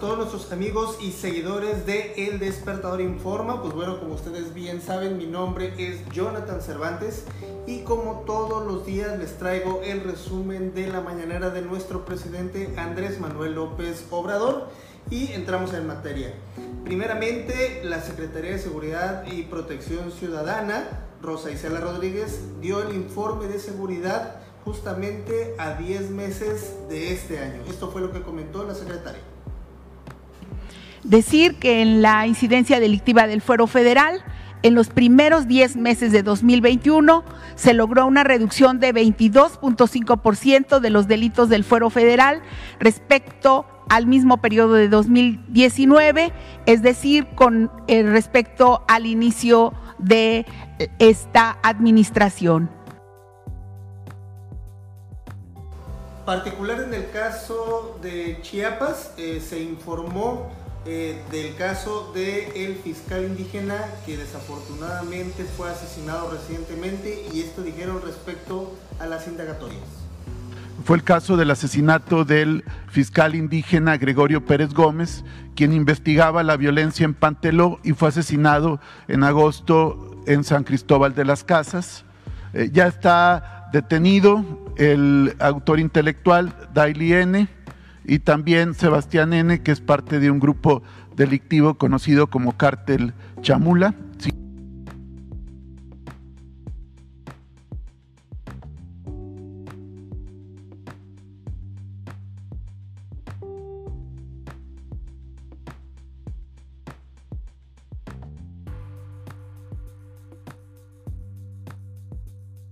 todos nuestros amigos y seguidores de El Despertador Informa. Pues bueno, como ustedes bien saben, mi nombre es Jonathan Cervantes y como todos los días les traigo el resumen de la mañanera de nuestro presidente Andrés Manuel López Obrador y entramos en materia. Primeramente, la Secretaría de Seguridad y Protección Ciudadana, Rosa Isela Rodríguez, dio el informe de seguridad justamente a 10 meses de este año. Esto fue lo que comentó la secretaria. Decir que en la incidencia delictiva del fuero federal, en los primeros 10 meses de 2021 se logró una reducción de 22.5% de los delitos del fuero federal respecto al mismo periodo de 2019, es decir, con eh, respecto al inicio de esta administración. Particular en el caso de Chiapas, eh, se informó eh, del caso del el fiscal indígena que desafortunadamente fue asesinado recientemente y esto dijeron respecto a las indagatorias. Fue el caso del asesinato del fiscal indígena Gregorio Pérez Gómez, quien investigaba la violencia en Panteló y fue asesinado en agosto en San Cristóbal de las Casas. Eh, ya está detenido el autor intelectual Daily N y también Sebastián N, que es parte de un grupo delictivo conocido como Cártel Chamula.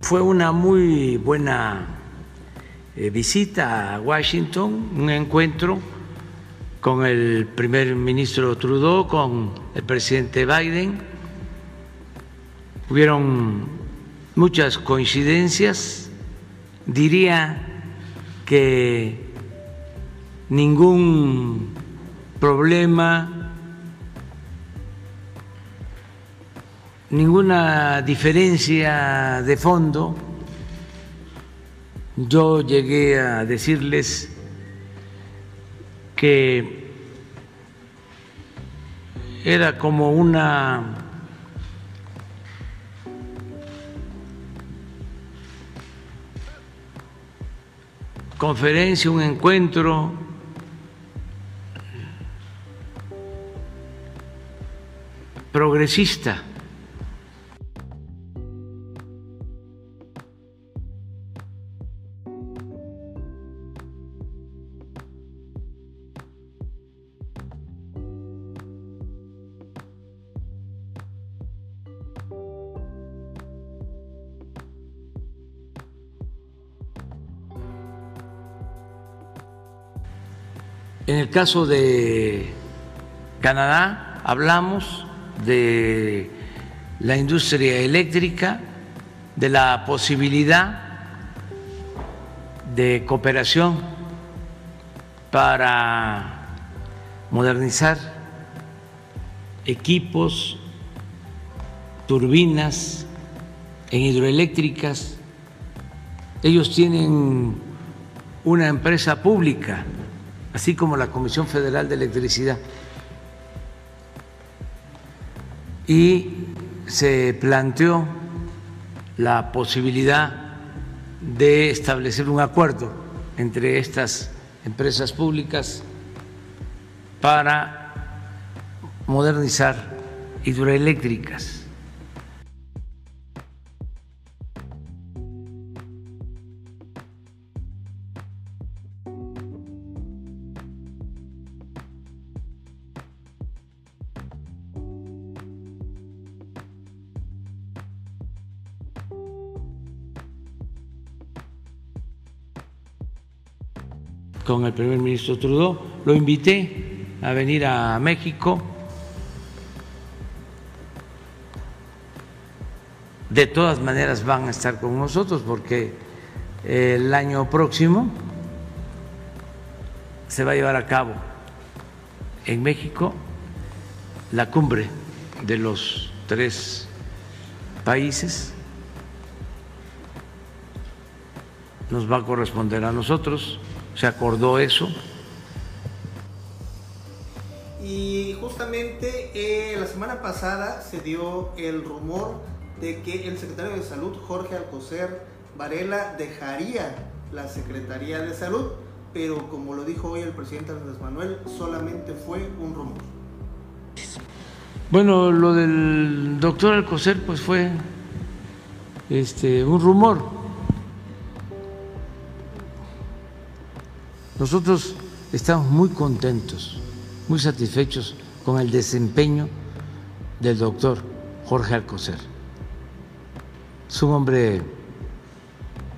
Fue una muy buena visita a Washington, un encuentro con el primer ministro Trudeau, con el presidente Biden. Hubieron muchas coincidencias, diría que ningún problema, ninguna diferencia de fondo yo llegué a decirles que era como una conferencia, un encuentro progresista. En el caso de Canadá, hablamos de la industria eléctrica, de la posibilidad de cooperación para modernizar equipos, turbinas en hidroeléctricas. Ellos tienen una empresa pública así como la Comisión Federal de Electricidad. Y se planteó la posibilidad de establecer un acuerdo entre estas empresas públicas para modernizar hidroeléctricas. Con el primer ministro Trudeau. Lo invité a venir a México. De todas maneras van a estar con nosotros porque el año próximo se va a llevar a cabo en México la cumbre de los tres países. Nos va a corresponder a nosotros se acordó eso. justamente eh, la semana pasada se dio el rumor de que el secretario de Salud, Jorge Alcocer Varela, dejaría la Secretaría de Salud, pero como lo dijo hoy el presidente Andrés Manuel, solamente fue un rumor. Bueno, lo del doctor Alcocer pues fue este, un rumor. Nosotros estamos muy contentos, muy satisfechos con el desempeño del doctor Jorge Alcocer. Es un hombre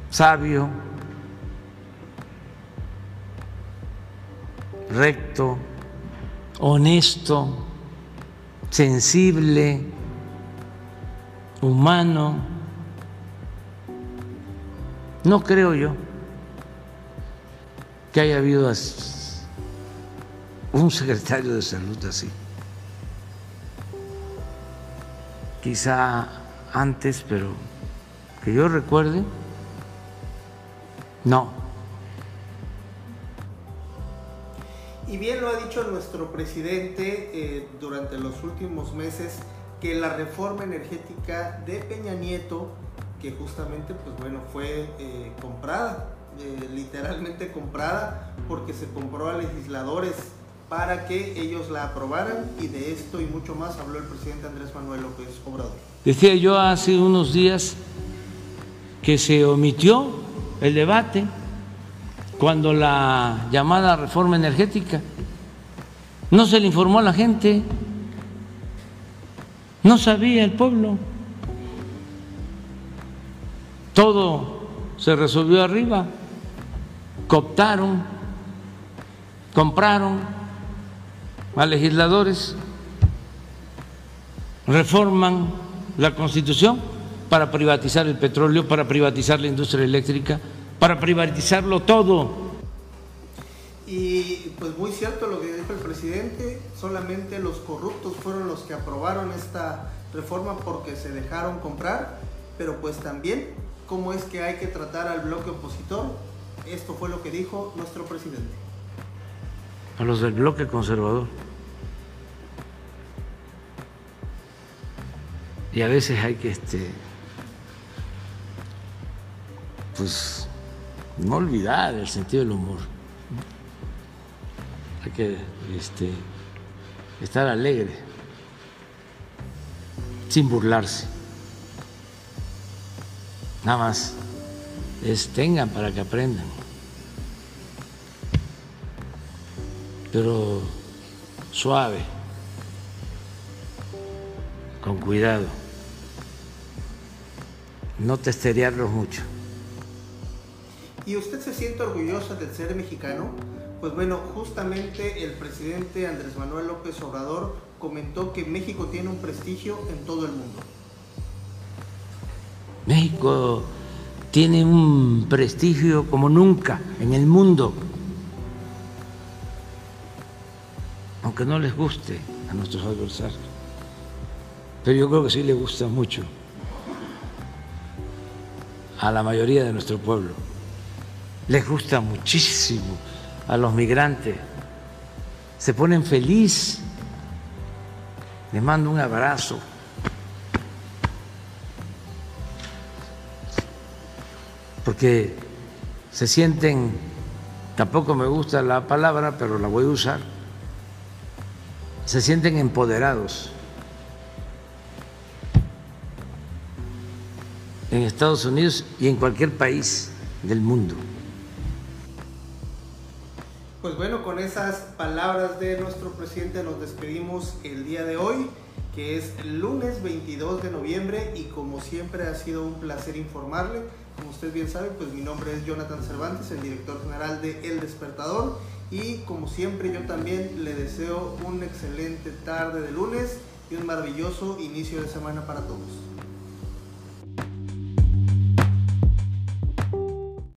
sabio, recto, honesto, sensible, humano. No creo yo que haya habido un secretario de salud así. Quizá antes, pero que yo recuerde, no. Y bien lo ha dicho nuestro presidente eh, durante los últimos meses que la reforma energética de Peña Nieto, que justamente pues bueno fue eh, comprada, eh, literalmente comprada, porque se compró a legisladores para que ellos la aprobaran y de esto y mucho más habló el presidente Andrés Manuel López Obrador. Decía yo hace unos días que se omitió el debate cuando la llamada reforma energética no se le informó a la gente, no sabía el pueblo, todo se resolvió arriba, cooptaron, compraron a legisladores, reforman la constitución para privatizar el petróleo, para privatizar la industria eléctrica, para privatizarlo todo. Y pues muy cierto lo que dijo el presidente, solamente los corruptos fueron los que aprobaron esta reforma porque se dejaron comprar, pero pues también cómo es que hay que tratar al bloque opositor. Esto fue lo que dijo nuestro presidente. A los del bloque conservador. Y a veces hay que este, pues no olvidar el sentido del humor. Hay que este, estar alegre, sin burlarse. Nada más es tengan para que aprendan. Pero suave, con cuidado, no testerearlos mucho. ¿Y usted se siente orgullosa de ser mexicano? Pues bueno, justamente el presidente Andrés Manuel López Obrador comentó que México tiene un prestigio en todo el mundo. México tiene un prestigio como nunca en el mundo, aunque no les guste a nuestros adversarios, pero yo creo que sí les gusta mucho a la mayoría de nuestro pueblo. Les gusta muchísimo a los migrantes, se ponen feliz, les mando un abrazo. Porque se sienten, tampoco me gusta la palabra, pero la voy a usar, se sienten empoderados. en Estados Unidos y en cualquier país del mundo. Pues bueno, con esas palabras de nuestro presidente nos despedimos el día de hoy, es lunes 22 de noviembre y como siempre ha sido un placer informarle. Como usted bien sabe, pues mi nombre es Jonathan Cervantes, el director general de El Despertador y como siempre yo también le deseo una excelente tarde de lunes y un maravilloso inicio de semana para todos.